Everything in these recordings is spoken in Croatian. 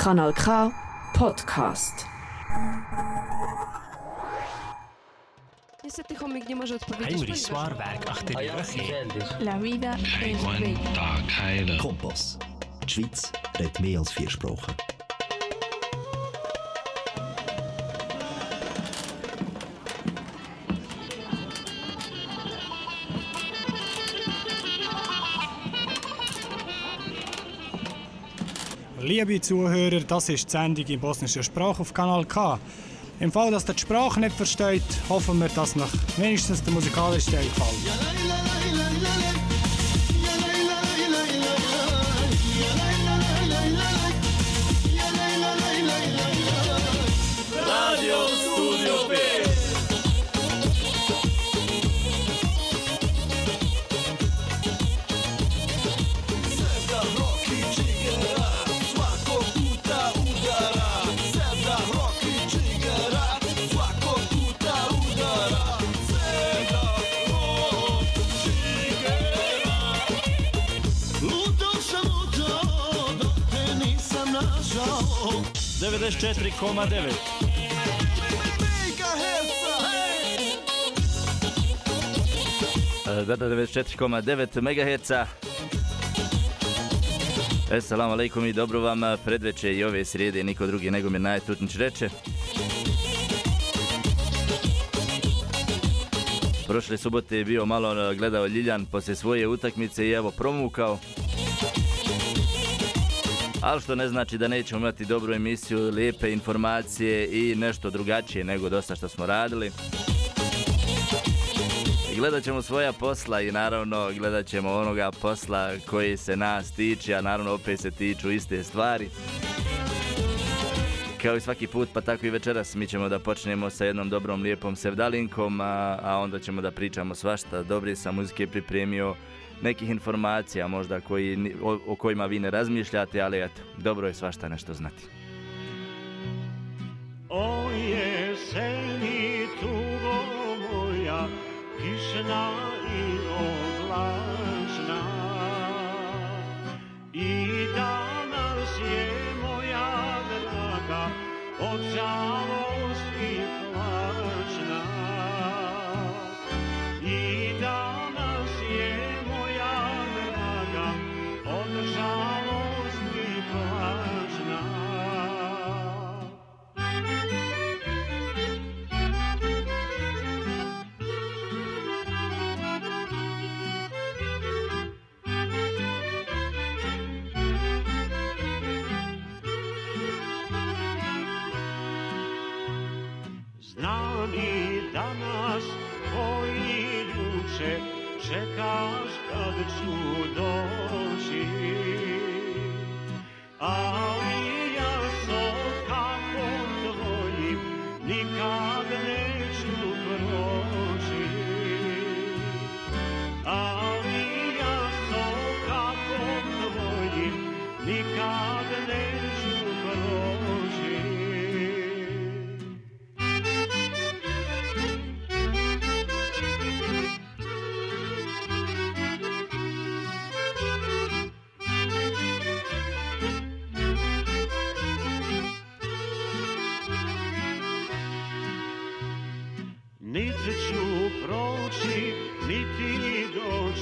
Kanal K Podcast. Niestety chomik nie może odpowiedzieć. Ponieważ- Swarberg die Röche. La vida es bella. Kompass. Die Schweiz redet mehr als vier Sprachen. Liebe Zuhörer, das ist die Sendung in bosnischer Sprache auf Kanal K. Im Fall, dass ihr die Sprache nicht versteht, hoffen wir, dass euch wenigstens der musikalische Teil gefällt. 94,9. Mega herca, hej! Da, da, 94,9 MHz. Assalamu alaikum i dobro vam predveče i ove srijede niko drugi nego Mirnaje Tutnić reče. Prošle subote je bio malo gledao Ljiljan poslije svoje utakmice i evo promukao. Ali što ne znači da nećemo imati dobru emisiju, lijepe informacije i nešto drugačije nego dosta što smo radili. Gledat ćemo svoja posla i naravno gledat ćemo onoga posla koji se nas tiče, a naravno opet se tiču iste stvari. Kao i svaki put, pa tako i večeras, mi ćemo da počnemo sa jednom dobrom, lijepom sevdalinkom, a, a onda ćemo da pričamo svašta. Dobri sam muzike pripremio, nekih informacija možda koji, o, o kojima vi ne razmišljate, ali eto, dobro je svašta nešto znati. O jeseni tugo moja, kišna i oblačna. I danas je moja draga od čekaš kad ću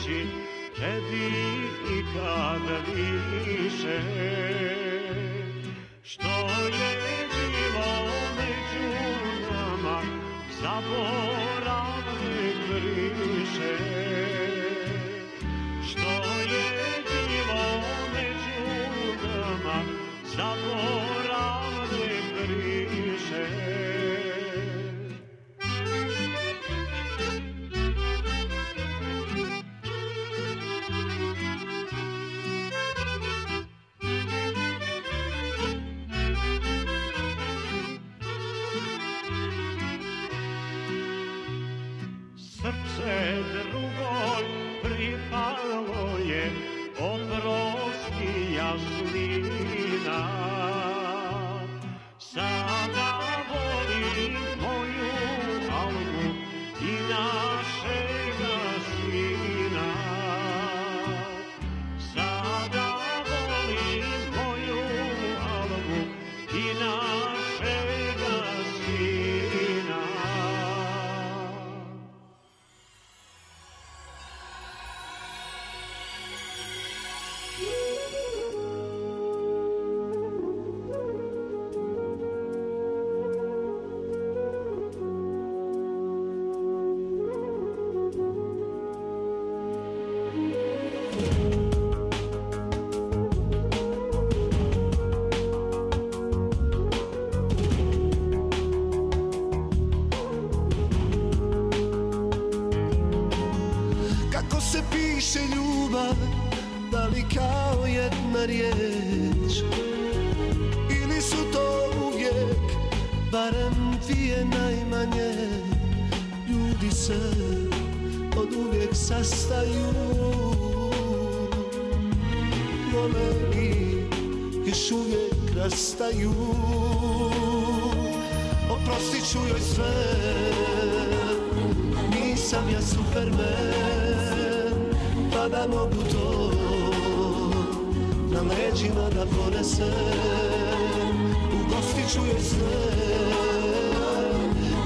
doći, tebi ikad više. Piše ljubav, da li kao jedna riječ? Ili su to uvijek, barem dvije najmanje? Ljudi se od uvijek sastaju. Vole i još uvijek rastaju. Oprostit ću joj sve Nisam ja superman Pa da mogu to Na leđima da ponesem. Ugostit ću joj sve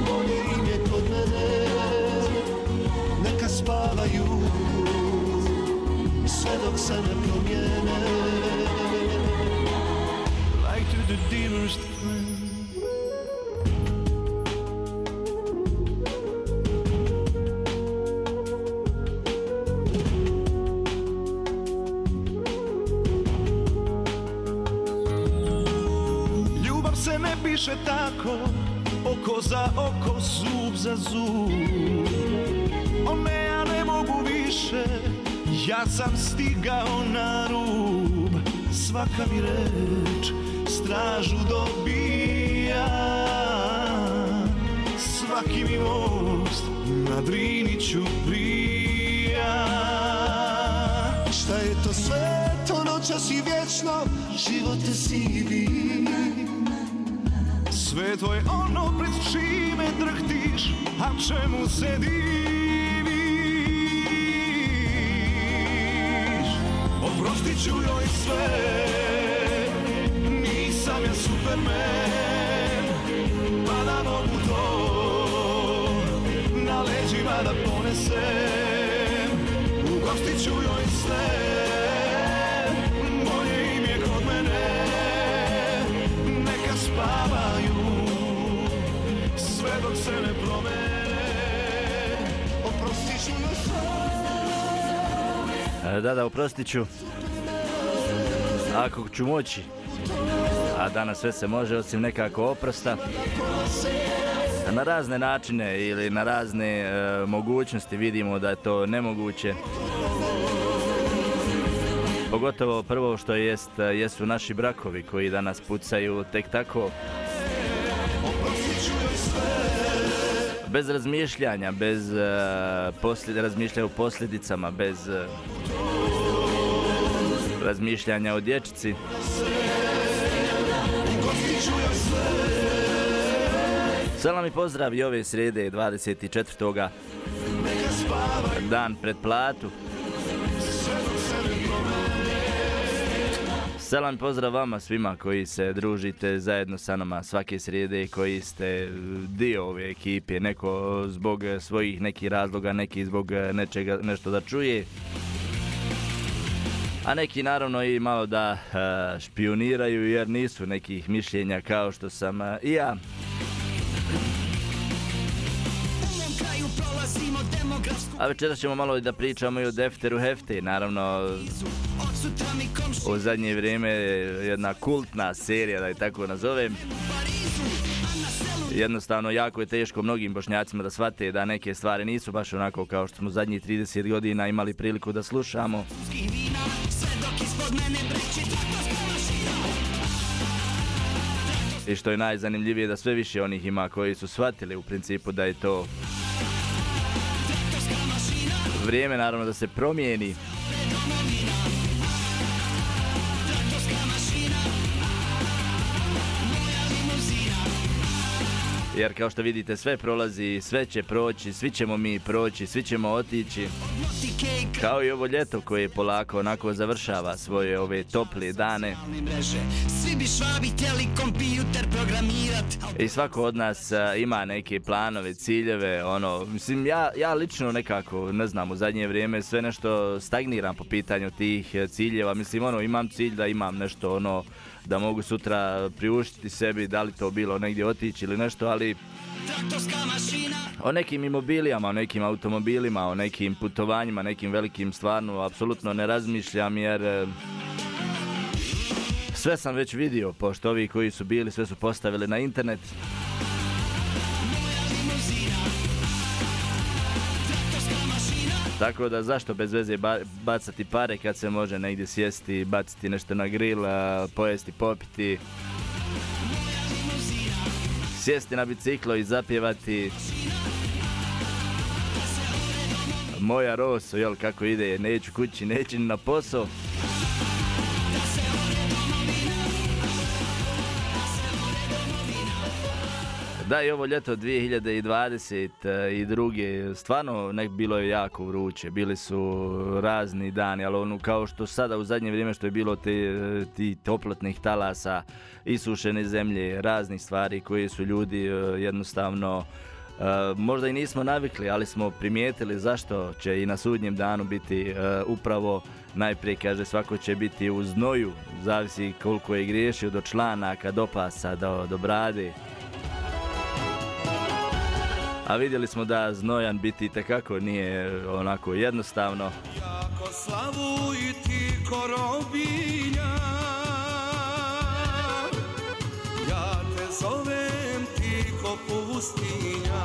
Bolje im je kod mene. Neka spavaju Sve dok se ne promijene sam stigao na rub Svaka mi reč stražu dobija. Svaki mi most na Drini ću prija. Šta je to sve, to noćas i vječno Život je sivi. Sve to je ono pred čime drhtiš A čemu se diviš Oprostit ću joj sve Nisam ja superman Pa da mogu to Na leđima da ponesem. Ugostit ću joj sve Bolje im je kod mene. Neka spavaju Sve dok se ne promene Da, da, oprostit ću. Ako ću moći. A danas sve se može osim nekako oprosta. Na razne načine ili na razne e, mogućnosti vidimo da je to nemoguće. Pogotovo prvo što jest, jesu naši brakovi koji danas pucaju tek tako. Bez razmišljanja, bez e, posljed, razmišljanja o posljedicama, bez e, razmišljanja o dječici. Salam i pozdrav i ove srede 24. dan pred platu. Selam i pozdrav vama svima koji se družite zajedno sa nama svake srijede koji ste dio ove ekipe, neko zbog svojih nekih razloga, neki zbog nečega, nešto da čuje. A neki naravno i malo da špioniraju jer nisu nekih mišljenja kao što sam i ja. A večeras ćemo malo da pričamo i o Defteru Hefte, naravno u zadnje vrijeme jedna kultna serija, da je tako nazovem. Jednostavno, jako je teško mnogim bošnjacima da shvate da neke stvari nisu baš onako kao što smo zadnjih 30 godina imali priliku da slušamo. I što je najzanimljivije da sve više onih ima koji su shvatili u principu da je to vrijeme naravno da se promijeni. Jer kao što vidite sve prolazi, sve će proći, svi ćemo mi proći, svi ćemo otići. Kao i ovo ljeto koje polako onako završava svoje ove tople dane. I svako od nas ima neke planove, ciljeve, ono, mislim, ja, ja lično nekako, ne znam, u zadnje vrijeme sve nešto stagniram po pitanju tih e, ciljeva, mislim, ono, imam cilj da imam nešto, ono, da mogu sutra priuštiti sebi, da li to bilo negdje otići ili nešto, ali o nekim imobilijama, o nekim automobilima, o nekim putovanjima, nekim velikim stvarno, apsolutno ne razmišljam jer e, sve sam već vidio, pošto ovi koji su bili, sve su postavili na internet. Tako da zašto bez veze ba- bacati pare kad se može negdje sjesti, baciti nešto na grill, a, pojesti, popiti. Sjesti na biciklo i zapjevati. Moja Roso, jel kako ide, neću kući, neću na posao. Da, i ovo ljeto 2022. stvarno nek bilo je jako vruće, bili su razni dani, ali ono kao što sada u zadnje vrijeme što je bilo te, ti toplotnih talasa, isušene zemlje, raznih stvari koje su ljudi eh, jednostavno eh, možda i nismo navikli, ali smo primijetili zašto će i na sudnjem danu biti eh, upravo najprije kaže svako će biti u znoju, zavisi koliko je griješio do članaka, do pasa, do, do brade. A vidjeli smo da znojan biti tekako nije onako jednostavno. Ko slavu i ti korobinja Ja te zovem ti ko pustinja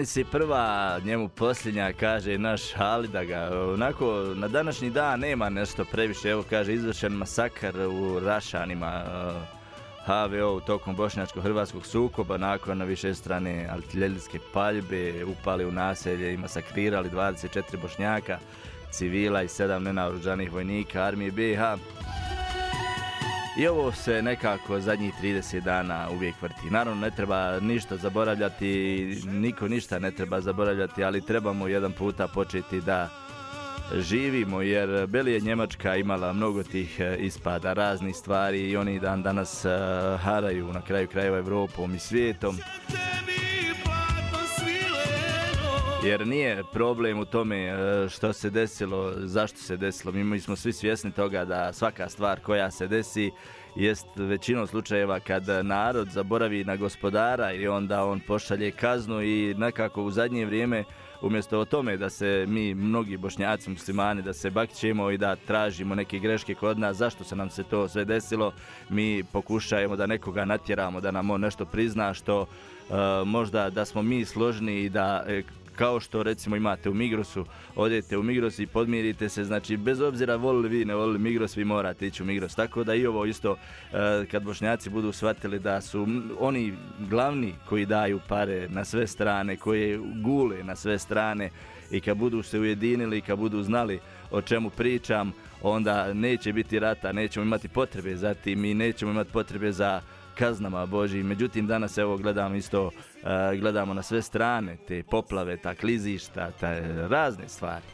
meni prva, njemu posljednja, kaže naš Ali da ga, onako, na današnji dan nema nešto previše, evo kaže, izvršen masakar u Rašanima, HVO tokom bošnjačko-hrvatskog sukoba, nakon više strane artiljerijske paljbe, upali u naselje i masakrirali 24 bošnjaka, civila i 7 nenaoružanih vojnika armije BiH. I ovo se nekako zadnjih 30 dana uvijek vrti. Naravno ne treba ništa zaboravljati, niko ništa ne treba zaboravljati, ali trebamo jedan puta početi da živimo jer Beli je Njemačka imala mnogo tih e, ispada, raznih stvari i oni dan danas e, haraju na kraju krajeva Evropom i svijetom. Jer nije problem u tome e, što se desilo, zašto se desilo. Mi smo svi svjesni toga da svaka stvar koja se desi jest većinom slučajeva kad narod zaboravi na gospodara i onda on pošalje kaznu i nekako u zadnje vrijeme umjesto o tome da se mi mnogi bošnjaci muslimani da se bakćemo i da tražimo neke greške kod nas zašto se nam se to sve desilo mi pokušajemo da nekoga natjeramo da nam on nešto prizna što e, možda da smo mi složni i da e, kao što recimo imate u Migrosu, odete u Migros i podmirite se, znači bez obzira volili vi ne volili Migros, vi morate ići u Migros. Tako da i ovo isto e, kad bošnjaci budu shvatili da su oni glavni koji daju pare na sve strane, koje gule na sve strane i kad budu se ujedinili i kad budu znali o čemu pričam, onda neće biti rata, nećemo imati potrebe za tim i nećemo imati potrebe za kaznama Božijim. Međutim, danas evo gledamo isto, e, gledamo na sve strane te poplave, ta klizišta, ta razne stvari.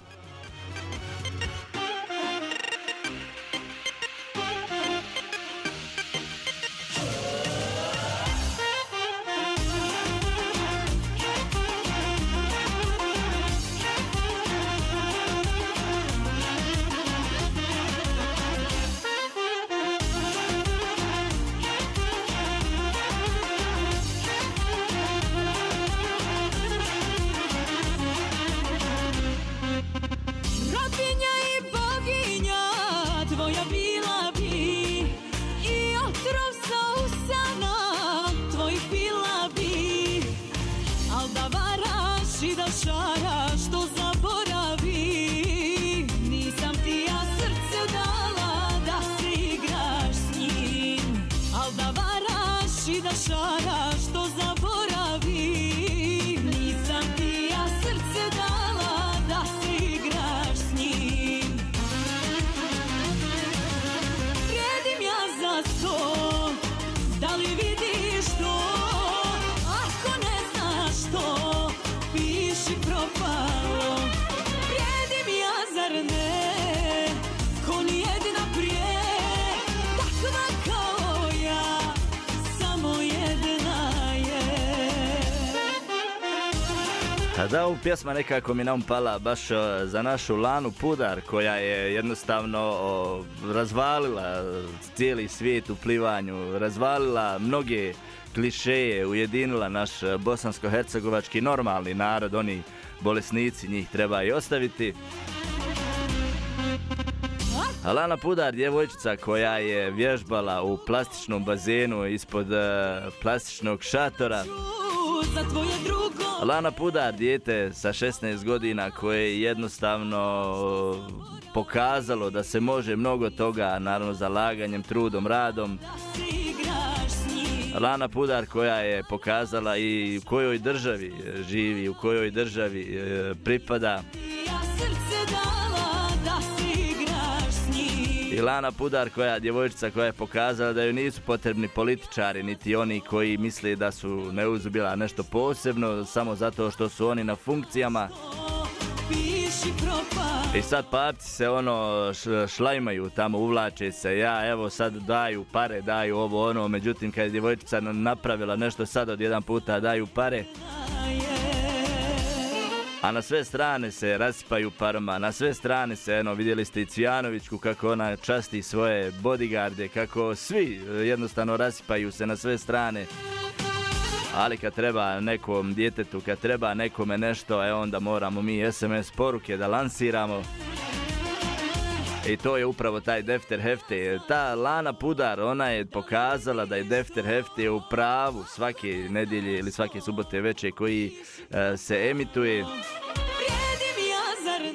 Pjesma nekako mi nam pala baš za našu Lanu Pudar koja je jednostavno razvalila cijeli svijet u plivanju, razvalila mnoge klišeje, ujedinila naš bosansko-hercegovački normalni narod, oni bolesnici, njih treba i ostaviti. A Lana Pudar, djevojčica koja je vježbala u plastičnom bazenu ispod e, plastičnog šatora, Za tvoje Lana Pudar, dijete sa 16 godina koje je jednostavno o, pokazalo da se može mnogo toga, naravno zalaganjem, trudom, radom. Lana Pudar koja je pokazala i u kojoj državi e, živi, u kojoj državi e, pripada. Ja srce dala da njim I Lana Pudar koja djevojčica koja je pokazala da joj nisu potrebni političari niti oni koji misle da su neuzubila nešto posebno samo zato što su oni na funkcijama. I sad parci se ono šlajmaju tamo, uvlače se, ja evo sad daju pare, daju ovo ono, međutim kad je djevojčica na- napravila nešto sad od jedan puta daju pare, a na sve strane se rasipaju parama, na sve strane se, eno, vidjeli ste i Cvijanovićku kako ona časti svoje bodyguarde, kako svi e, jednostavno rasipaju se na sve strane. Ali kad treba nekom djetetu, kad treba nekome nešto, e onda moramo mi SMS poruke da lansiramo. I to je upravo taj Defter Hefte. Ta Lana Pudar, ona je pokazala da je Defter Hefte u pravu svake nedjelje ili svake subote veče koji e, se emituje.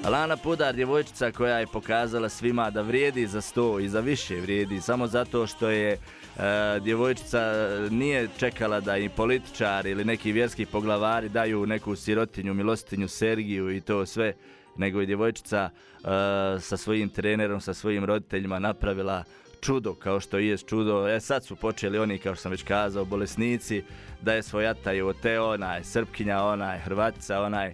Lana Pudar, djevojčica koja je pokazala svima da vrijedi za sto i za više vrijedi, samo zato što je e, djevojčica nije čekala da i političari ili neki vjerski poglavari daju neku sirotinju, milostinju, Sergiju i to sve, nego je djevojčica e, sa svojim trenerom, sa svojim roditeljima napravila čudo kao što i jest čudo. E sad su počeli oni, kao što sam već kazao, bolesnici, da je svojataju te onaj Srpkinja, onaj Hrvatica, onaj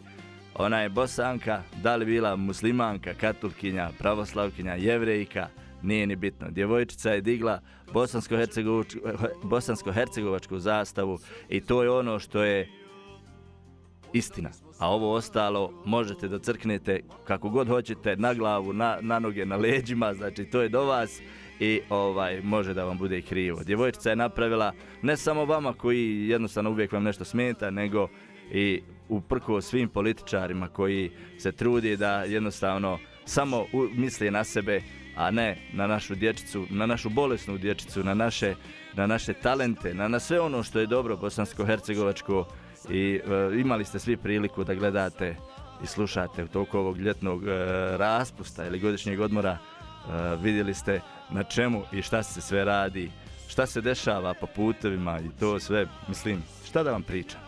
ona je bosanka, da li bila muslimanka, katolkinja, pravoslavkinja, jevrejka, nije ni bitno. Djevojčica je digla bosansko-hercegovačku zastavu i to je ono što je istina. A ovo ostalo možete da crknete kako god hoćete, na glavu, na, na noge, na leđima, znači to je do vas i ovaj može da vam bude krivo. Djevojčica je napravila ne samo vama koji jednostavno uvijek vam nešto smeta, nego i uprko svim političarima koji se trudi da jednostavno samo u- misle na sebe, a ne na našu dječicu, na našu bolesnu dječicu, na naše, na naše talente, na, na sve ono što je dobro bosansko-hercegovačko i e, imali ste svi priliku da gledate i slušate u toku ovog ljetnog e, raspusta ili godišnjeg odmora e, vidjeli ste na čemu i šta se sve radi, šta se dešava po putevima i to sve, mislim, šta da vam pričam.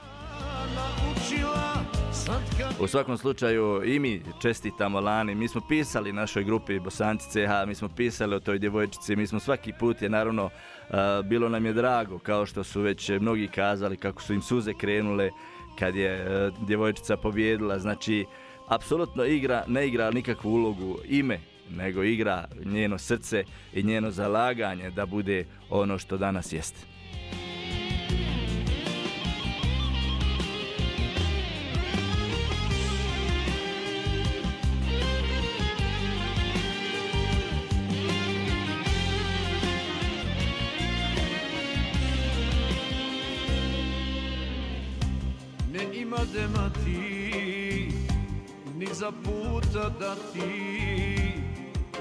U svakom slučaju i mi čestitamo Lani, mi smo pisali našoj grupi Bosanci CH, mi smo pisali o toj djevojčici, mi smo svaki put je naravno, bilo nam je drago kao što su već mnogi kazali kako su im suze krenule kad je uh, djevojčica pobjedila, znači apsolutno igra, ne igra nikakvu ulogu ime, nego igra njeno srce i njeno zalaganje da bude ono što danas jeste. Da ti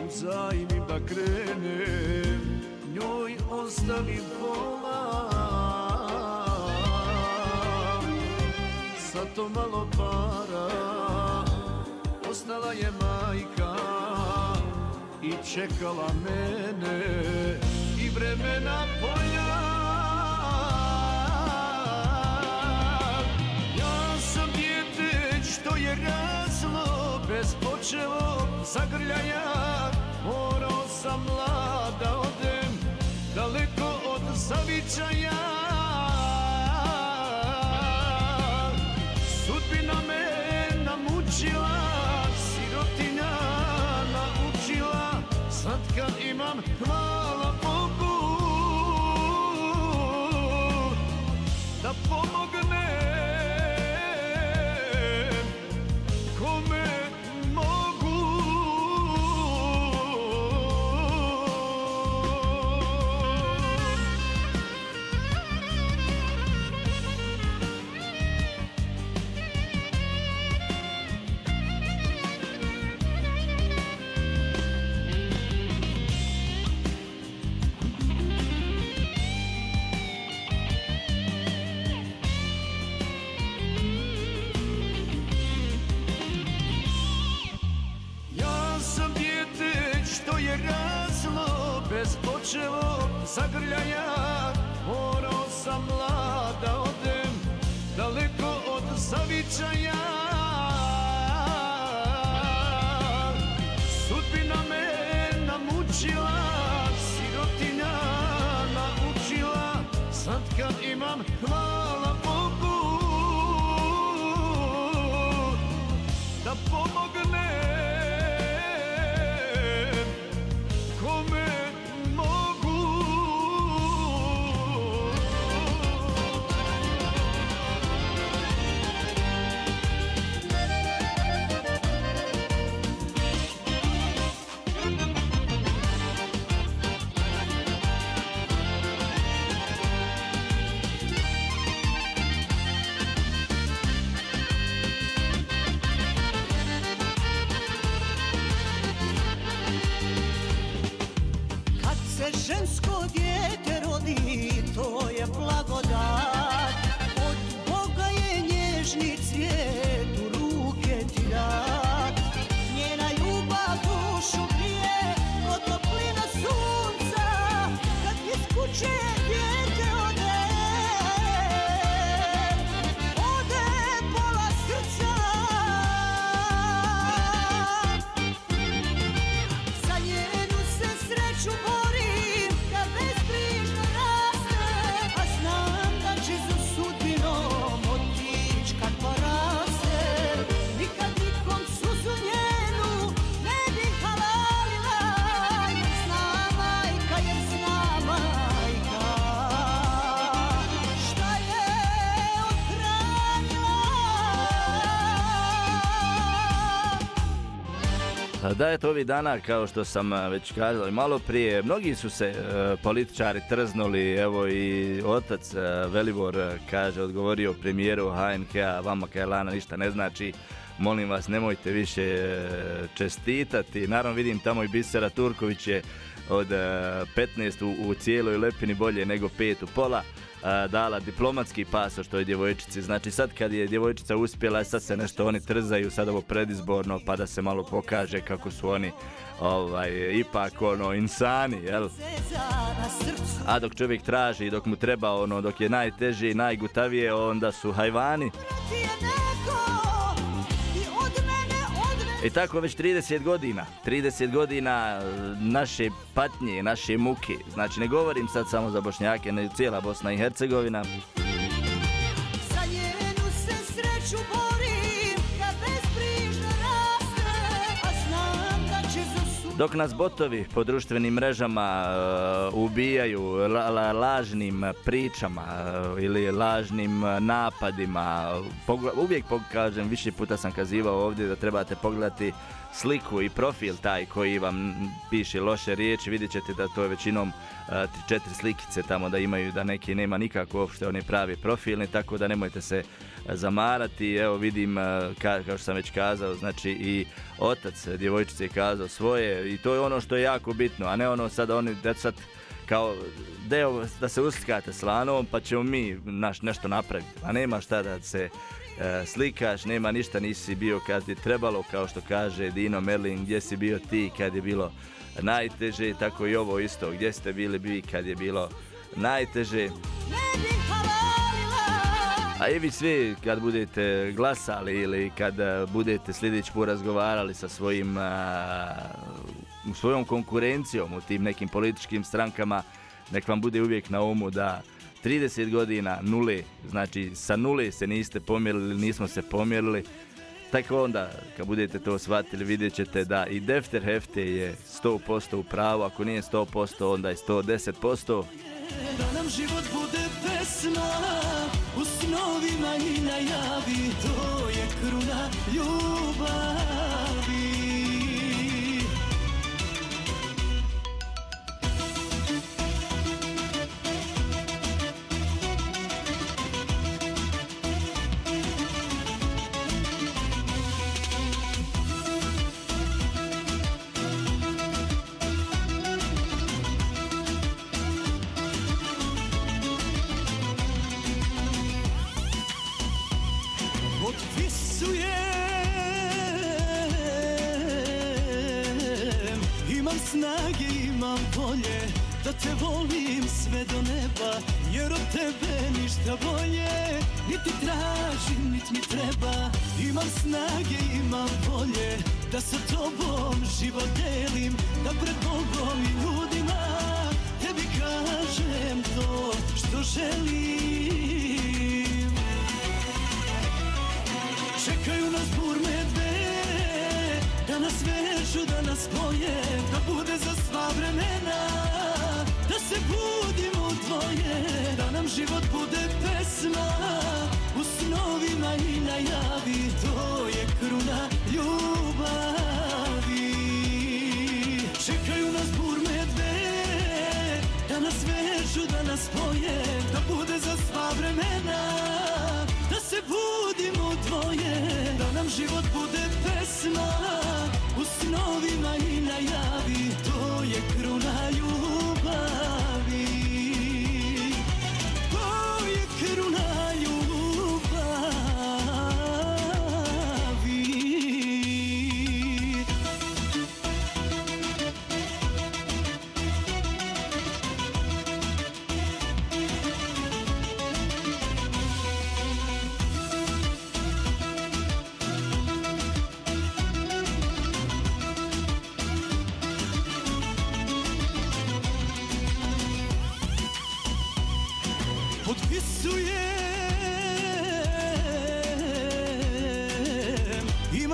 Uzajmim da krenem Njoj ostavim pola. Sa to malo para Ostala je majka I čekala mene I vremena polja. Ja sam dijete što je raslo bez počevo zagrljaja. Morao sam mlada odem daleko od zavičaja žensko Da je to ovih dana, kao što sam već kazao malo prije, mnogi su se e, političari trznuli, evo i otac e, Velibor e, kaže, odgovorio premijeru HNK-a, vama Kajlana ništa ne znači, molim vas nemojte više e, čestitati. Naravno vidim tamo i Bisera Turković je od e, 15 u, u cijeloj lepini bolje nego pet u pola a, dala diplomatski pasoš toj djevojčici. Znači sad kad je djevojčica uspjela, sad se nešto oni trzaju, sad ovo predizborno, pa da se malo pokaže kako su oni ovaj, ipak ono insani, jel? A dok čovjek traži, dok mu treba ono, dok je najteže i najgutavije, onda su hajvani. I tako već 30 godina, 30 godina e, naše patnje, naše muke. Znači ne govorim sad samo za Bošnjake, nego cijela Bosna i Hercegovina. Za njenu se sreću Dok nas botovi po društvenim mrežama e, ubijaju la- la- lažnim pričama e, ili lažnim napadima, pogla- uvijek pokažem, više puta sam kazivao ovdje da trebate pogledati sliku i profil taj koji vam piše loše riječi, vidjet ćete da to je većinom četiri slikice tamo da imaju da neki nema nikako uopšte oni pravi profilni, tako da nemojte se zamarati. Evo vidim, ka, kao što sam već kazao, znači i otac djevojčice je kazao svoje i to je ono što je jako bitno, a ne ono sad oni da sad kao deo da se uslikate s lanom pa ćemo mi naš nešto napraviti. A nema šta da se slikaš, nema ništa, nisi bio kad ti trebalo, kao što kaže Dino Merlin, gdje si bio ti kad je bilo najteže, tako i ovo isto, gdje ste bili vi kad je bilo najteže. A i vi svi kad budete glasali ili kad e, budete sljedeći put razgovarali sa svojim a, svojom konkurencijom u tim nekim političkim strankama, nek vam bude uvijek na umu da 30 godina nule, znači sa nule se niste pomjerili, nismo se pomjerili, tako onda kad budete to shvatili vidjet ćete da i Defter Hefte je 100% u pravu, ako nije 100% onda je 110%. Da nam život bude pesma U snovima i najavi To je kruna ljubavi snage, imam volje Da te volim sve do neba Jer od tebe ništa bolje Niti tražim, niti mi treba. Imam snage, imam volje Da sa tobom život delim Da pred Bogom i ljudima Tebi kažem to što želim. Čekaju nas burme vežu, da nas spoje Da bude za sva vremena Da se budimo dvoje Da nam život bude pesma. U snovima i najavi To je kruna ljubavi. Čekaju nas burme dve Da nas vežu, da nas spoje Da bude za sva vremena Da se budimo dvoje Da nam život bude pesma U snovima i najavi To je kruna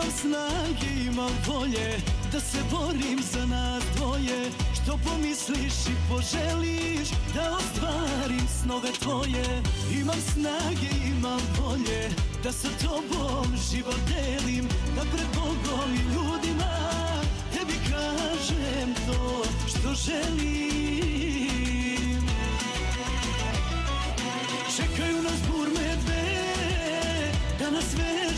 Imam snage, imam volje Da se borim za nas dvoje. Što pomisliš i poželiš Da ostvarim snove tvoje? Imam snage, imam volje Da sa tobom život delim Da pred Bogom i ljudima želim. Čekaju nas burme dve Da nas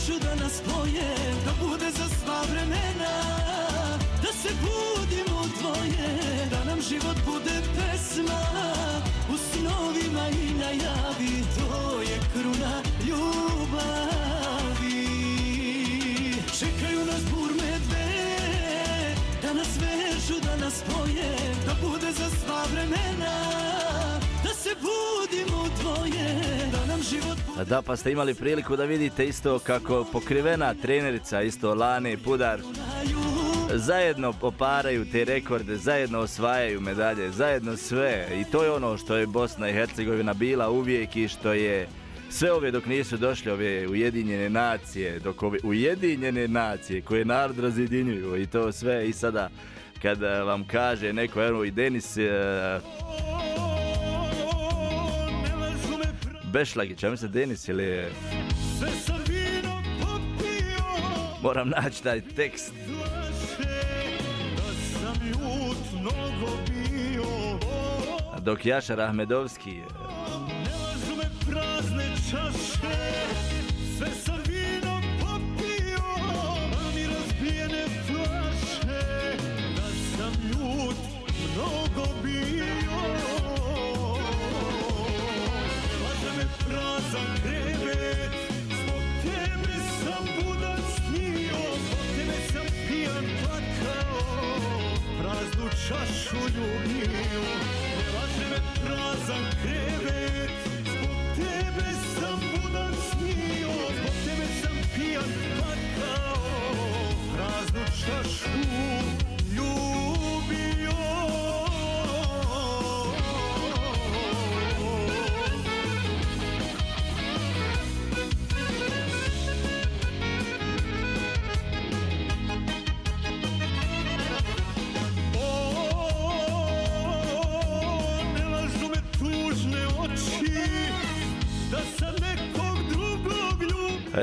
vežu, da nas spoje Da bude za sva vremena Da se budimo dvoje Da nam život bude pesma U snovima i najavi To je kruna ljubavi. Čekaju nas burme dve Da nas vežu, da nas spoje Da bude za sva vremena budimo dvoje Da nam život Da, pa ste imali priliku da vidite isto kako pokrivena trenerica, isto Lane i Pudar, zajedno poparaju te rekorde, zajedno osvajaju medalje, zajedno sve. I to je ono što je Bosna i Hercegovina bila uvijek i što je sve ove dok nisu došle ove ujedinjene nacije, dok ove ujedinjene nacije koje narod razjedinjuju i to sve i sada kada vam kaže neko, evo i Denis e, Bešlagić, ja mislim Denis ili Moram naći taj tekst. Mnogo bio Dok Jašar Ahmedovski Ne lažu čašu ljubio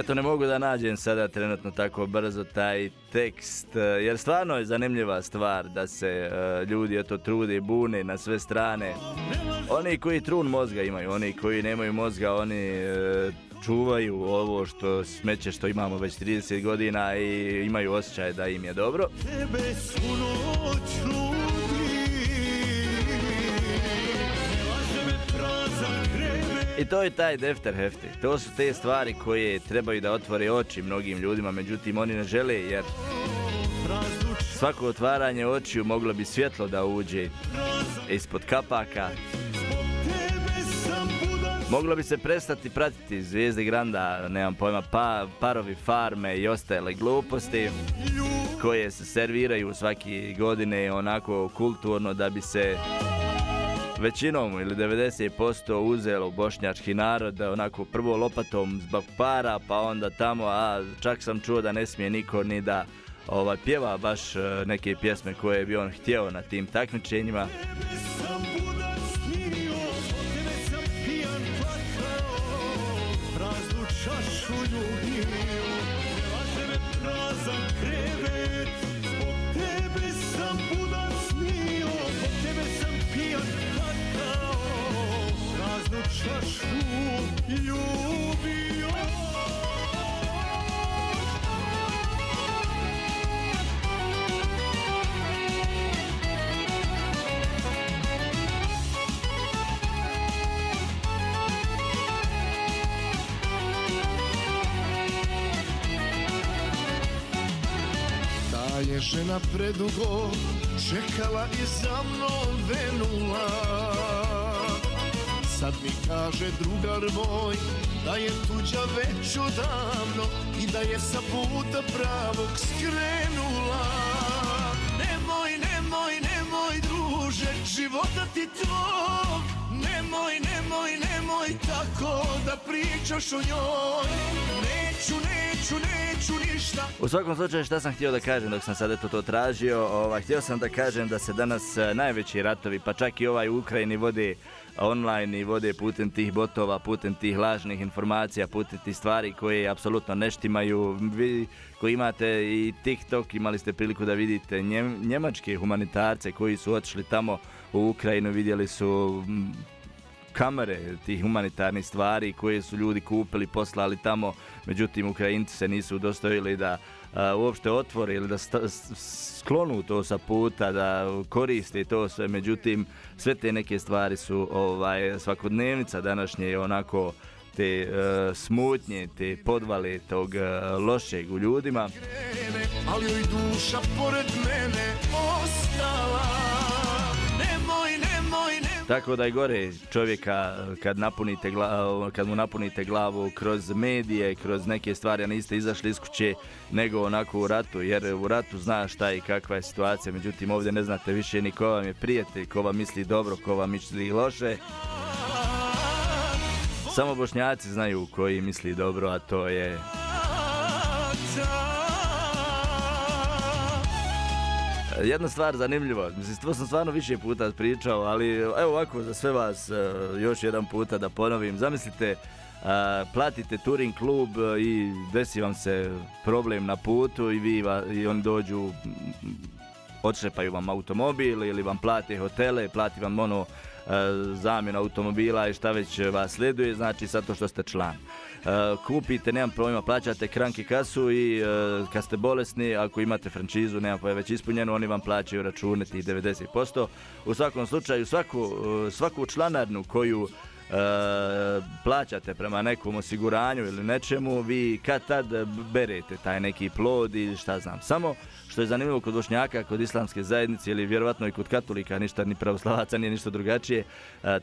Eto ne mogu da nađem sada trenutno tako brzo taj tekst, e, jer stvarno je zanimljiva stvar da se e, ljudi eto trude i bune na sve strane. Oni koji trun mozga imaju, oni koji nemaju mozga, oni e, čuvaju ovo što smeće što imamo već 30 godina i imaju osjećaj da im je dobro. Tebe svu noć I to je taj defter hefti. To su te stvari koje trebaju da otvore oči mnogim ljudima, međutim oni ne žele jer svako otvaranje očiju moglo bi svjetlo da uđe ispod kapaka. Moglo bi se prestati pratiti zvijezde Granda, nemam pojma, pa, parovi farme i ostale gluposti koje se serviraju svaki godine onako kulturno da bi se većinom ili 90% uzelo bošnjački narod onako prvo lopatom zbog para pa onda tamo, a čak sam čuo da ne smije niko ni da ovaj, pjeva baš e, neke pjesme koje bi on htjeo na tim takmičenjima. sam budan Čašu ljubio Ta je žena predugo čekala i za mnom venula Sad mi kaže drugar moj da je tuđa već odavno I da je sa puta pravog skrenula. Nemoj, nemoj, nemoj druže, života ti tvog Nemoj, nemoj, nemoj tako da pričaš o njoj. Neću, neću neću, ništa. U svakom slučaju šta sam htio da kažem dok sam sad to tražio, ovaj, htio sam da kažem da se danas e, najveći ratovi, pa čak i ovaj u Ukrajini vode online i vode putem tih botova, putem tih lažnih informacija, putem tih stvari koje apsolutno ne štimaju. Vi koji imate i TikTok, imali ste priliku da vidite njem- njemačke humanitarce koji su otišli tamo u Ukrajinu, vidjeli su kamere tih humanitarnih stvari koje su ljudi kupili, poslali tamo, međutim Ukrajinci se nisu udostojili da uopšte otvore ili da sklonu to sa puta, da koriste to sve, međutim sve te neke stvari su ovaj, svakodnevnica današnje je onako te e, smutnje, te podvale tog e, lošeg u ljudima. Ali joj duša pored mene ostala Tako da gore čovjeka kad, napunite gla- kad mu napunite glavu kroz medije, kroz neke stvari, a niste izašli iz kuće, nego onako u ratu, jer u ratu zna šta i kakva je situacija, međutim ovdje ne znate više ni ko vam je prijatelj, ko vam misli dobro, ko vam misli loše. Samo bošnjaci znaju koji misli dobro, a to je Jedna stvar zanimljiva, mislim, to sam stvarno više puta pričao, ali evo ovako za sve vas e, još jedan puta da ponovim. Zamislite, e, platite touring klub i desi vam se problem na putu i, vi, i oni dođu, odšepaju vam automobil ili vam plate hotele, plati vam ono e, zamjenu automobila i šta već vas sleduje, znači zato što ste član. E, kupite, nemam problema, plaćate kranki kasu i e, kad ste bolesni, ako imate frančizu, nema pa je već ispunjeno, oni vam plaćaju račune tih 90%. U svakom slučaju, svaku, e, svaku članarnu koju plaćate prema nekom osiguranju ili nečemu, vi kad tad berete taj neki plod ili šta znam. Samo što je zanimljivo kod Bošnjaka, kod islamske zajednice ili vjerovatno i kod katolika, ništa ni pravoslavaca nije ništa drugačije,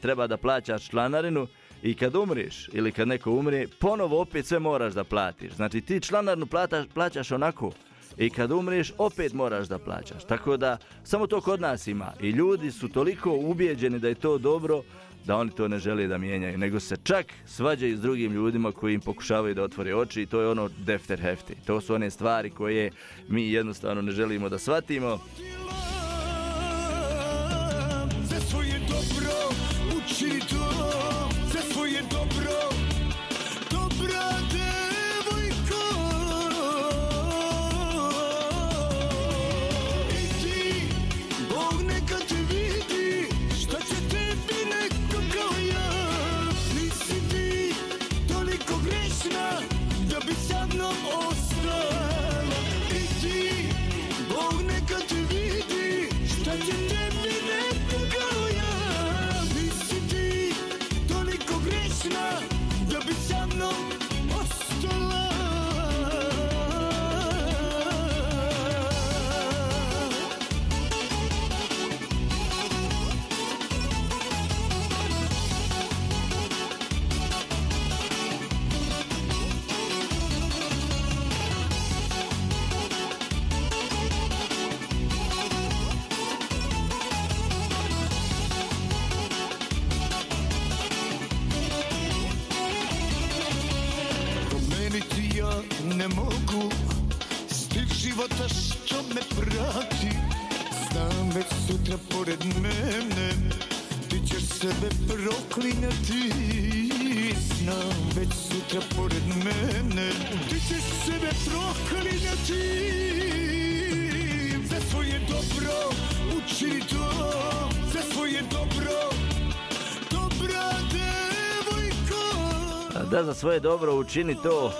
treba da plaćaš članarinu i kad umriš ili kad neko umre, ponovo opet sve moraš da platiš. Znači ti članarnu plataš, plaćaš onako i kad umriješ opet moraš da plaćaš. Tako da samo to kod nas ima i ljudi su toliko ubijeđeni da je to dobro da oni to ne žele da mijenjaju, nego se čak svađaju s drugim ljudima koji im pokušavaju da otvore oči i to je ono defter hefti. To su one stvari koje mi jednostavno ne želimo da shvatimo. Za svoje dobro učini to Za svoje dobro svoje dobro učini to,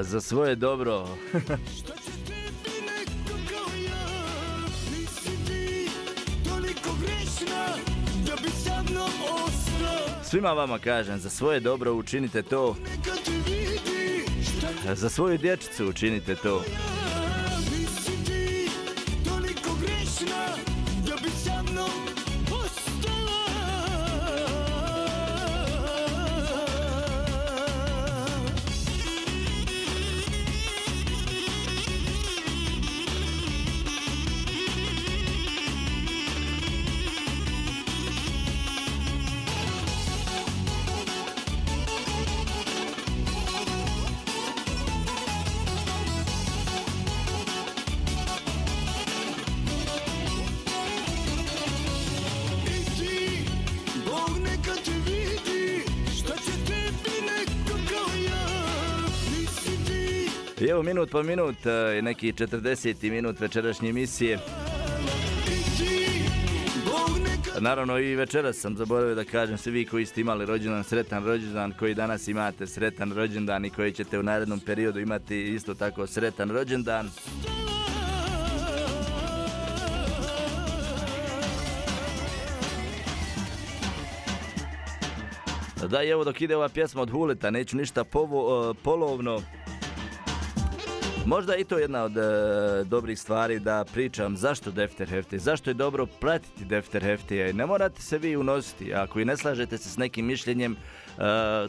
za svoje dobro. Svima vama kažem, za svoje dobro učinite to, za svoju dječicu učinite to. Minut po minut, e, neki 40. minut večerašnje emisije. Naravno i večeras sam zaboravio da kažem svi vi koji ste imali rođendan, sretan rođendan, koji danas imate sretan rođendan i koji ćete u narednom periodu imati isto tako sretan rođendan. Da, i evo dok ide ova pjesma od Huleta, neću ništa povo, e, polovno. Možda i to jedna od e, dobrih stvari da pričam zašto Defter Hefti, zašto je dobro pratiti Defter Hefti. Ne morate se vi unositi, ako i ne slažete se s nekim mišljenjem, e,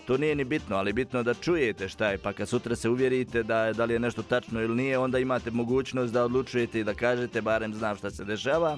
to nije ni bitno, ali bitno da čujete šta je, pa kad sutra se uvjerite da, da li je nešto tačno ili nije, onda imate mogućnost da odlučujete i da kažete, barem znam šta se dešava.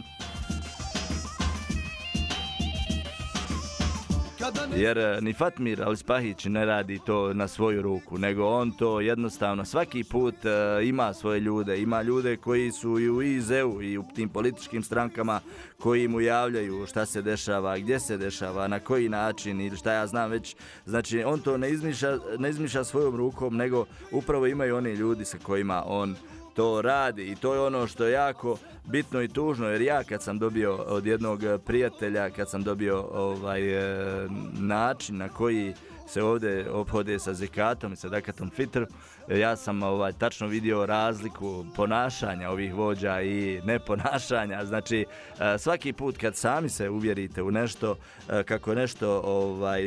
Jer e, ni Fatmir Alispahić ne radi to na svoju ruku, nego on to jednostavno svaki put e, ima svoje ljude, ima ljude koji su i u IZ-u i u tim političkim strankama koji mu javljaju šta se dešava, gdje se dešava, na koji način ili šta ja znam već. Znači on to ne izmišlja, ne izmišlja svojom rukom, nego upravo imaju oni ljudi sa kojima on to radi i to je ono što je jako bitno i tužno jer ja kad sam dobio od jednog prijatelja, kad sam dobio ovaj e, način na koji se ovdje obhode sa zekatom i sa dakatom fitr, ja sam ovaj tačno vidio razliku ponašanja ovih vođa i neponašanja. Znači svaki put kad sami se uvjerite u nešto kako nešto ovaj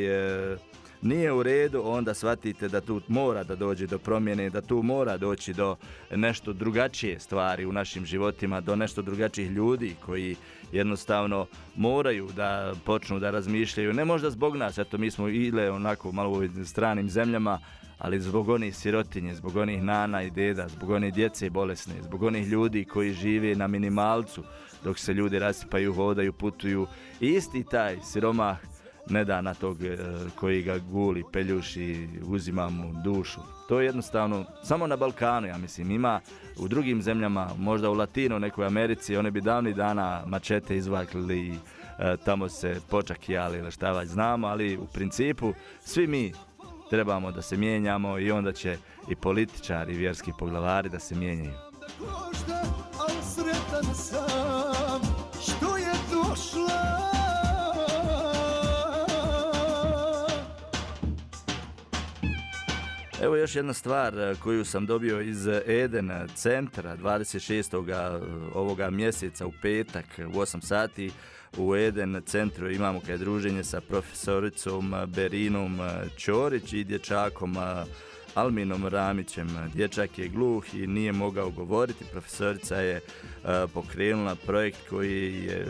nije u redu, onda shvatite da tu mora da dođe do promjene, da tu mora doći do nešto drugačije stvari u našim životima, do nešto drugačijih ljudi koji jednostavno moraju da počnu da razmišljaju, ne možda zbog nas, eto mi smo ile onako malo u stranim zemljama, ali zbog onih sirotinje, zbog onih nana i deda, zbog onih djece bolesne, zbog onih ljudi koji žive na minimalcu, dok se ljudi rasipaju, hodaju, putuju. I isti taj siromah ne da na tog e, koji ga guli, peljuši, uzima mu dušu. To je jednostavno, samo na Balkanu, ja mislim, ima u drugim zemljama, možda u Latinu, nekoj Americi, one bi davni dana mačete izvakli e, tamo se počakijali ili šta već znamo, ali u principu svi mi trebamo da se mijenjamo i onda će i političari i vjerski poglavari da se mijenjaju. Sam što je došla Evo još jedna stvar e, koju sam dobio iz Eden centra 26. E, ovoga mjeseca u petak u 8 sati u Eden centru imamo kaj druženje sa profesoricom Berinom Ćorić i dječakom Alminom Ramićem. Dječak je gluh i nije mogao govoriti. Profesorica je pokrenula projekt koji je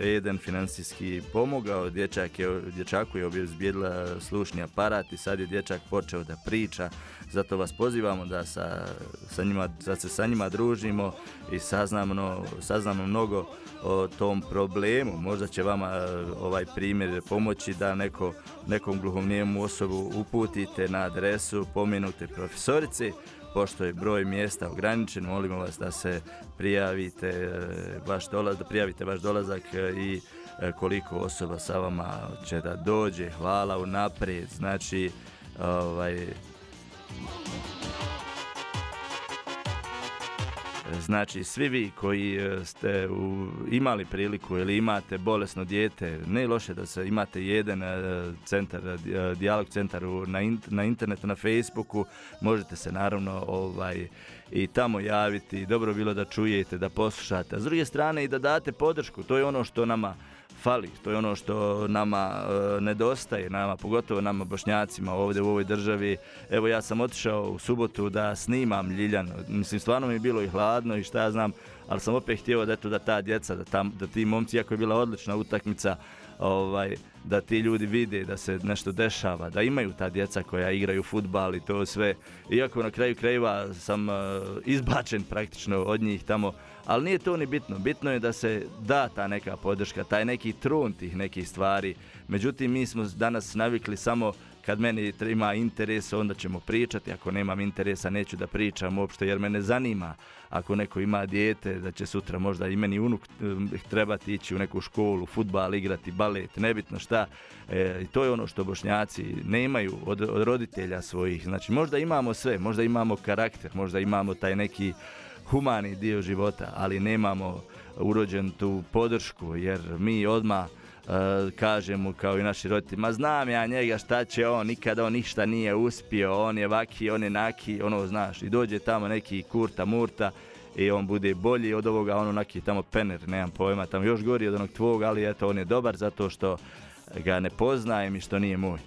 Eden financijski pomogao. Dječak je, dječaku je obezbijedila slušni aparat i sad je dječak počeo da priča. Zato vas pozivamo da, sa, sa njima, da se sa njima družimo i saznamo, saznamo mnogo o tom problemu. Možda će vama ovaj primjer pomoći da neko, nekom gluhovnijemu osobu uputite na adresu pomenute profesorice pošto je broj mjesta ograničen, molimo vas da se prijavite e, vaš dolaz, da prijavite vaš dolazak e, i e, koliko osoba sa vama će da dođe. Hvala unaprijed. Znači, ovaj Znači, svi vi koji e, ste u, imali priliku ili imate bolesno dijete, ne loše da se imate jedan e, centar, e, dijalog centar na, na internetu, na Facebooku, možete se naravno ovaj i tamo javiti. Dobro bilo da čujete, da poslušate. A s druge strane i da date podršku, to je ono što nama fali. To je ono što nama e, nedostaje, nama, pogotovo nama bošnjacima ovdje u ovoj državi. Evo ja sam otišao u subotu da snimam Ljiljan. Mislim, stvarno mi je bilo i hladno i šta ja znam, ali sam opet htio da, eto, da ta djeca, da, tam, da ti momci, jako je bila odlična utakmica, ovaj, da ti ljudi vide da se nešto dešava, da imaju ta djeca koja igraju futbal i to sve. Iako na kraju krajeva sam uh, izbačen praktično od njih tamo, ali nije to ni bitno. Bitno je da se da ta neka podrška, taj neki trun tih nekih stvari. Međutim, mi smo danas navikli samo kad meni ima interes, onda ćemo pričati, ako nemam interesa, neću da pričam uopšte, jer me ne zanima ako neko ima dijete, da će sutra možda i meni unuk trebati ići u neku školu, futbal, igrati, balet, nebitno šta. E, to je ono što bošnjaci nemaju od, od roditelja svojih. Znači, možda imamo sve, možda imamo karakter, možda imamo taj neki humani dio života, ali nemamo urođen tu podršku, jer mi odmah e, kažemo kao i naši roditelji, ma znam ja njega šta će on, nikada on ništa nije uspio, on je vaki, on je naki, ono znaš, i dođe tamo neki kurta murta i on bude bolji od ovoga, on onaki tamo pener, nemam pojma, tamo još gori od onog tvog, ali eto on je dobar zato što ga ne poznajem i što nije moj.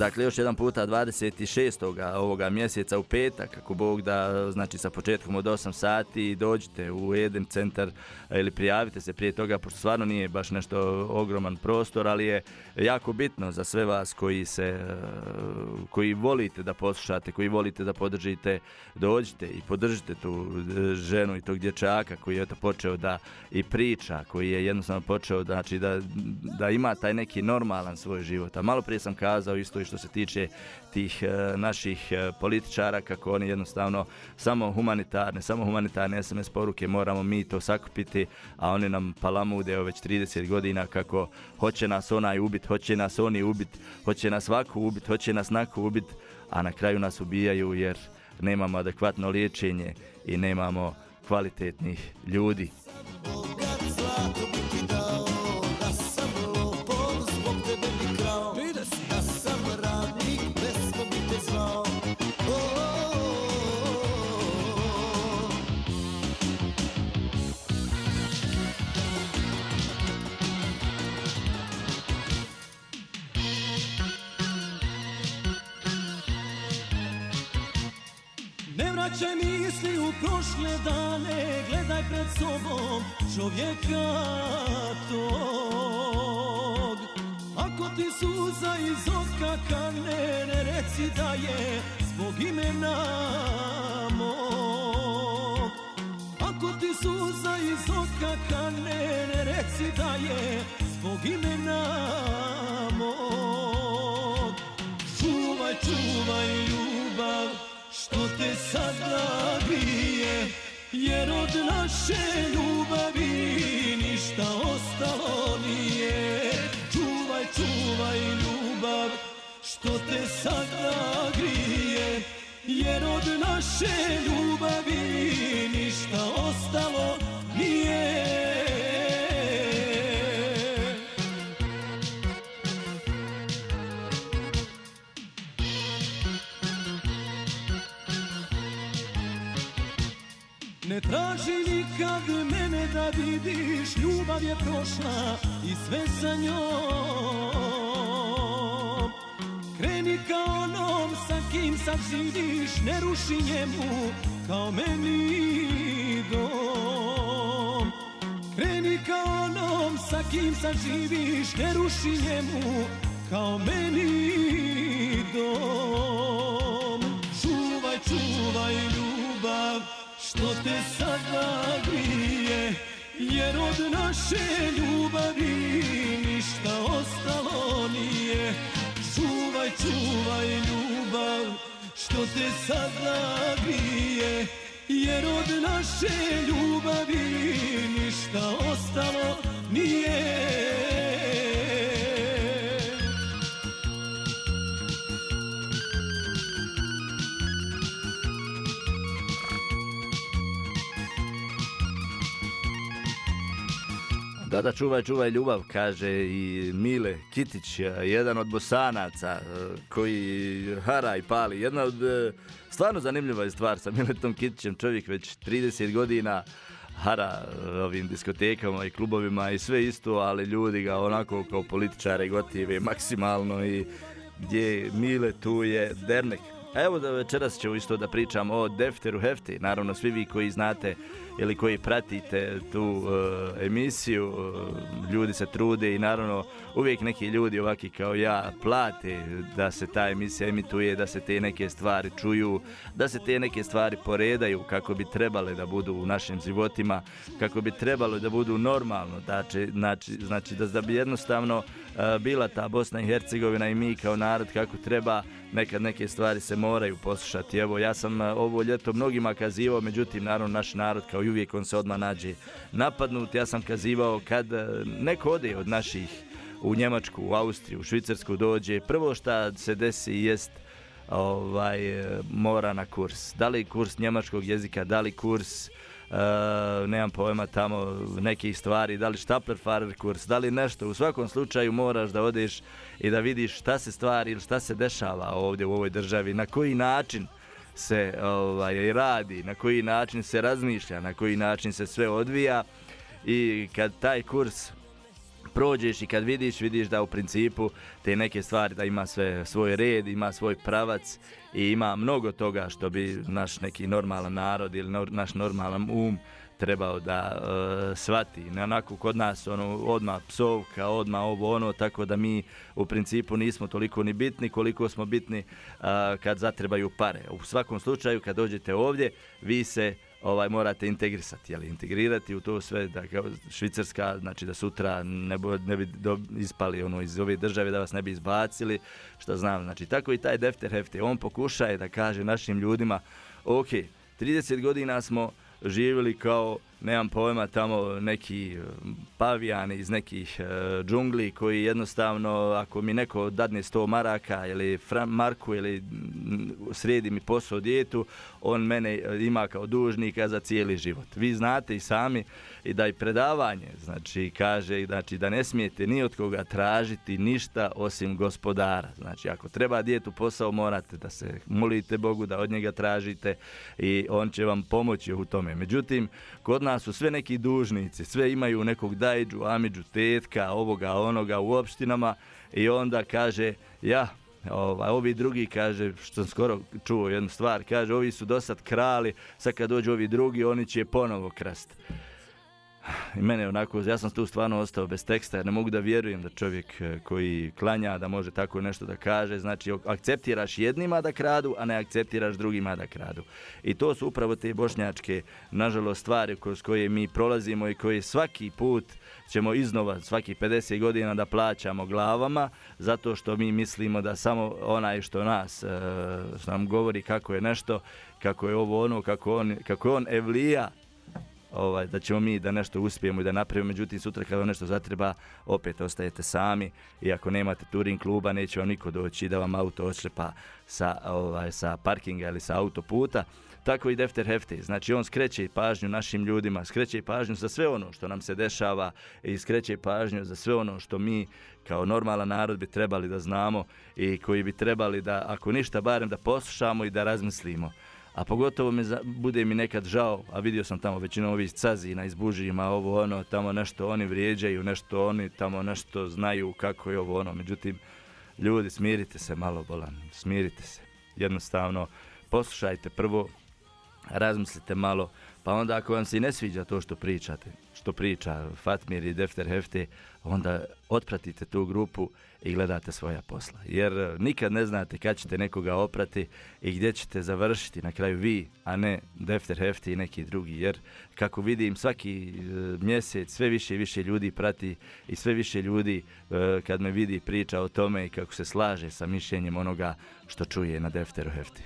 Dakle, još jedan puta 26. ovoga mjeseca u petak, ako Bog da, znači sa početkom od 8 sati, dođite u Eden centar e, ili prijavite se prije toga, pošto stvarno nije baš nešto ogroman prostor, ali je jako bitno za sve vas koji se, e, koji volite da poslušate, koji volite da podržite, dođite i podržite tu e, ženu i tog dječaka koji je eto počeo da i priča, koji je jednostavno počeo znači, da, da ima taj neki normalan svoj život. A malo prije sam kazao isto i što se tiče tih e, naših e, političara kako oni jednostavno samo humanitarne, samo humanitarne SMS poruke moramo mi to sakupiti, a oni nam palamude već 30 godina kako hoće nas onaj ubit, hoće nas oni ubit, hoće nas svaku ubit, hoće nas naku ubit, a na kraju nas ubijaju jer nemamo adekvatno liječenje i nemamo kvalitetnih ljudi. Vraćaj misli u prošle dane, gledaj pred sobom čovjeka tog. Ako ti suza iz oka kane, ne reci da je zbog imena mog. Ako ti suza iz oka kane, ne reci da je zbog imena mog. Čuvaj, čuvaj ljubav, sada grije, jer od naše ljubavi ništa ostalo nije. Čuvaj, čuvaj ljubav, što te sada grije, jer od naše ljubavi ništa ostalo Traži nikad mene da vidiš, ljubav je prošla i sve sa njom. Kreni ka onom sa kim sad živiš, ne ruši njemu kao meni dom. Kreni ka onom sa kim sad živiš, ne ruši njemu kao meni dom. Što te sada grije, jer od naše ljubavi ništa ostalo nije. Čuvaj, čuvaj ljubav, što te sada grije, jer od naše ljubavi ništa ostalo Da, čuvaj, čuvaj ljubav, kaže i Mile Kitić, jedan od bosanaca e, koji hara i pali. Jedna od, e, stvarno zanimljiva je stvar sa Miletom Kitićem, čovjek već 30 godina hara e, ovim diskotekama i klubovima i sve isto, ali ljudi ga onako kao političare gotive maksimalno i gdje je Mile tu je dernek. Evo da večeras ćemo isto da pričam o Defteru Hefti. Naravno, svi vi koji znate ili koji pratite tu e, emisiju, e, ljudi se trude i naravno uvijek neki ljudi ovaki kao ja plate da se ta emisija emituje, da se te neke stvari čuju, da se te neke stvari poredaju kako bi trebale da budu u našim životima, kako bi trebalo da budu normalno, znači, znači, znači da, da bi jednostavno e, bila ta Bosna i Hercegovina i mi kao narod kako treba, nekad neke stvari se moraju poslušati. Evo, ja sam e, ovo ljeto mnogima kazivao, međutim, naravno, naš narod kao i uvijek on se odmah nađe napadnut. Ja sam kazivao kad e, neko ode od naših u Njemačku, u Austriju, u Švicarsku dođe, prvo šta se desi jest ovaj, e, mora na kurs. Da li kurs njemačkog jezika, da li kurs nemam pojma tamo nekih stvari, da li štaplerfarer kurs, da li nešto, u svakom slučaju moraš da odeš i da vidiš šta se stvari ili šta se dešava ovdje u ovoj državi, na koji način se ovaj, radi, na koji način se razmišlja, na koji način se sve odvija. I kad taj kurs prođeš i kad vidiš, vidiš da u principu te neke stvari da ima sve svoj red, ima svoj pravac i ima mnogo toga što bi naš neki normalan narod ili nor, naš normalan um trebao da uh, shvati. Ne onako kod nas ono odma psovka, odma ovo ono, tako da mi u principu nismo toliko ni bitni koliko smo bitni uh, kad zatrebaju pare. U svakom slučaju kad dođete ovdje, vi se ovaj morate integrisati, jel, integrirati u to sve da kao Švicarska, znači da sutra ne, bo, ne bi do, ispali ono iz ove države da vas ne bi izbacili, što znam, znači tako i taj Defter Hefte, on pokušaje da kaže našim ljudima, ok, 30 godina smo živjeli kao nemam pojma, tamo neki e, pavijani iz nekih uh, džungli koji jednostavno, ako mi neko dadne 100 maraka ili fran, marku ili sredi mi posao dijetu, on mene e, ima kao dužnika za cijeli život. Vi znate i sami i da predavanje, znači kaže znači, da ne smijete ni od koga tražiti ništa osim gospodara. Znači ako treba dijetu posao morate da se molite Bogu da od njega tražite i on će vam pomoći u tome. Međutim, kod nas su sve neki dužnici, sve imaju nekog dajđu, amidžu, tetka, ovoga, onoga u opštinama i onda kaže, ja, ova, ovi drugi kaže, što sam skoro čuo jednu stvar, kaže, ovi su do sad krali, sad kad dođu ovi drugi, oni će ponovo krasti. I mene onako, ja sam tu stvarno ostao bez teksta jer ne mogu da vjerujem da čovjek e, koji klanja da može tako nešto da kaže. Znači, akceptiraš jednima da kradu, a ne akceptiraš drugima da kradu. I to su upravo te bošnjačke, nažalost, stvari kroz koje mi prolazimo i koje svaki put ćemo iznova svaki 50 godina da plaćamo glavama zato što mi mislimo da samo onaj što nas, e, što nam govori kako je nešto, kako je ovo ono, kako on, kako je on evlija, ovaj, da ćemo mi da nešto uspijemo i da napravimo, međutim sutra kada nešto zatreba, opet ostajete sami i ako nemate turing kluba, neće vam niko doći da vam auto odšlepa sa, ovaj, sa parkinga ili sa autoputa. Tako i Defter Hefte, znači on skreće pažnju našim ljudima, skreće pažnju za sve ono što nam se dešava i skreće pažnju za sve ono što mi kao normalan narod bi trebali da znamo i koji bi trebali da, ako ništa, barem da poslušamo i da razmislimo a pogotovo me za, bude mi nekad žao, a vidio sam tamo većinu ovih cazina iz Bužima, ovo ono, tamo nešto oni vrijeđaju, nešto oni tamo nešto znaju kako je ovo ono, međutim, ljudi, smirite se malo, bolan, smirite se, jednostavno, poslušajte prvo, razmislite malo, pa onda ako vam se i ne sviđa to što pričate, što priča Fatmir i Defter Hefte, onda otpratite tu grupu i gledate svoja posla. Jer e, nikad ne znate kad ćete nekoga oprati i gdje ćete završiti na kraju vi, a ne Defter Hefti i neki drugi. Jer kako vidim svaki e, mjesec sve više i više ljudi prati i sve više ljudi e, kad me vidi priča o tome i kako se slaže sa mišljenjem onoga što čuje na Defteru Hefti.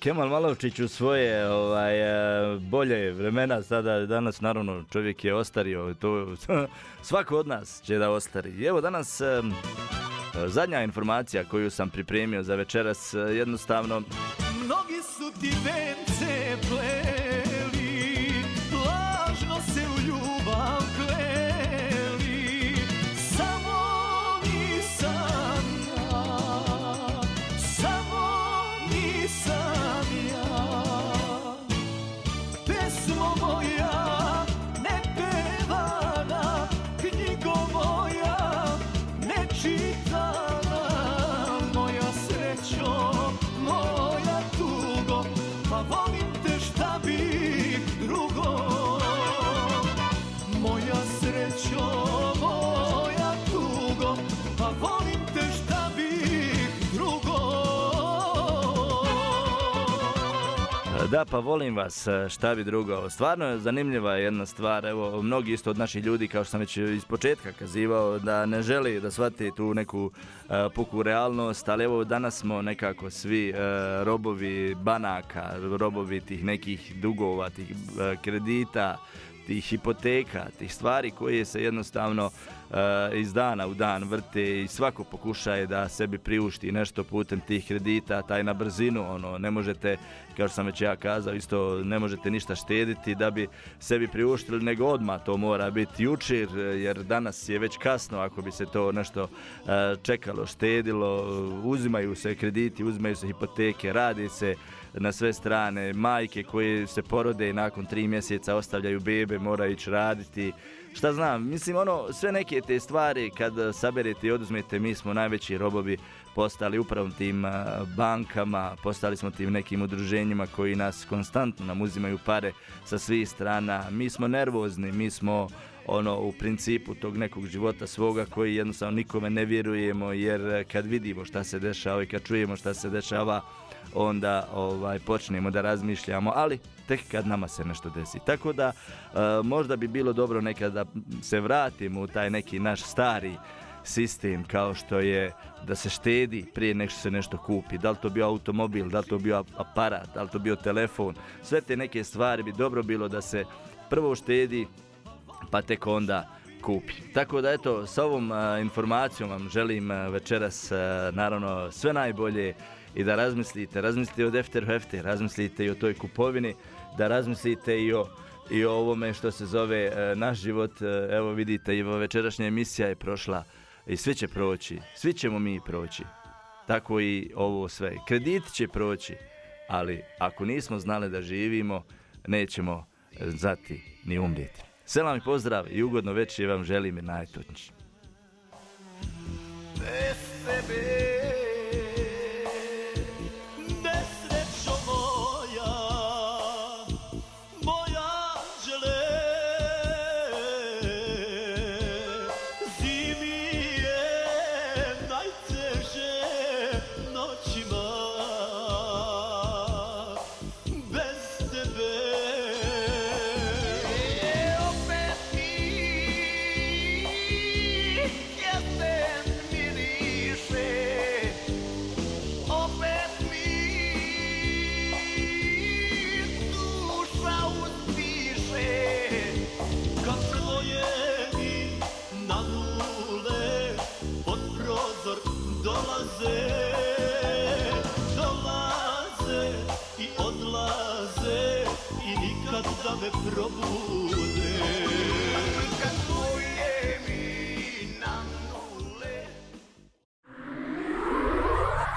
Kemal Malovčić u svoje ovaj, e, bolje vremena, sada danas naravno čovjek je ostario, to svako od nas će da ostari. Evo danas e, zadnja informacija koju sam pripremio za večeras, e, jednostavno Mnogi su ti vence Da, pa volim vas, e, šta bi drugo. Stvarno je zanimljiva jedna stvar. Evo, mnogi isto od naših ljudi, kao što sam već iz početka kazivao, da ne želi da shvati tu neku e, puku realnost, ali evo danas smo nekako svi e, robovi banaka, robovi tih nekih dugova, tih kredita, tih hipoteka, tih stvari koje se jednostavno iz dana u dan vrte i svako pokušaje da sebi priušti nešto putem tih kredita, taj na brzinu, ono, ne možete, kao što sam već ja kazao, isto ne možete ništa štediti da bi sebi priuštili, nego odmah to mora biti jučer, jer danas je već kasno ako bi se to nešto e, čekalo, štedilo, uzimaju se krediti, uzimaju se hipoteke, radi se na sve strane, majke koje se porode i nakon tri mjeseca ostavljaju bebe, moraju ići raditi. Šta znam, mislim ono, sve neke te stvari kad saberete i oduzmete, mi smo najveći robovi postali upravo tim a, bankama, postali smo tim nekim udruženjima koji nas konstantno nam uzimaju pare sa svih strana. Mi smo nervozni, mi smo ono u principu tog nekog života svoga koji jednostavno nikome ne vjerujemo jer kad vidimo šta se dešava i kad čujemo šta se dešava onda ovaj počnemo da razmišljamo, ali tek kad nama se nešto desi. Tako da e, možda bi bilo dobro nekad da se vratimo u taj neki naš stari sistem kao što je da se štedi prije nek što se nešto kupi. Da li to bio automobil, da li to bio aparat, da li to bio telefon. Sve te neke stvari bi dobro bilo da se prvo štedi pa tek onda kupi. Tako da eto, sa ovom a, informacijom vam želim a, večeras a, naravno sve najbolje i da razmislite, razmislite o Defter Hefte, razmislite i o toj kupovini, da razmislite i o i o ovome što se zove e, naš život. E, evo vidite, i večerašnja emisija je prošla i svi će proći, svi ćemo mi proći. Tako i ovo sve. Kredit će proći, ali ako nismo znali da živimo, nećemo znati ni umrijeti. Selam i pozdrav i ugodno večer vam želim i najtočnije.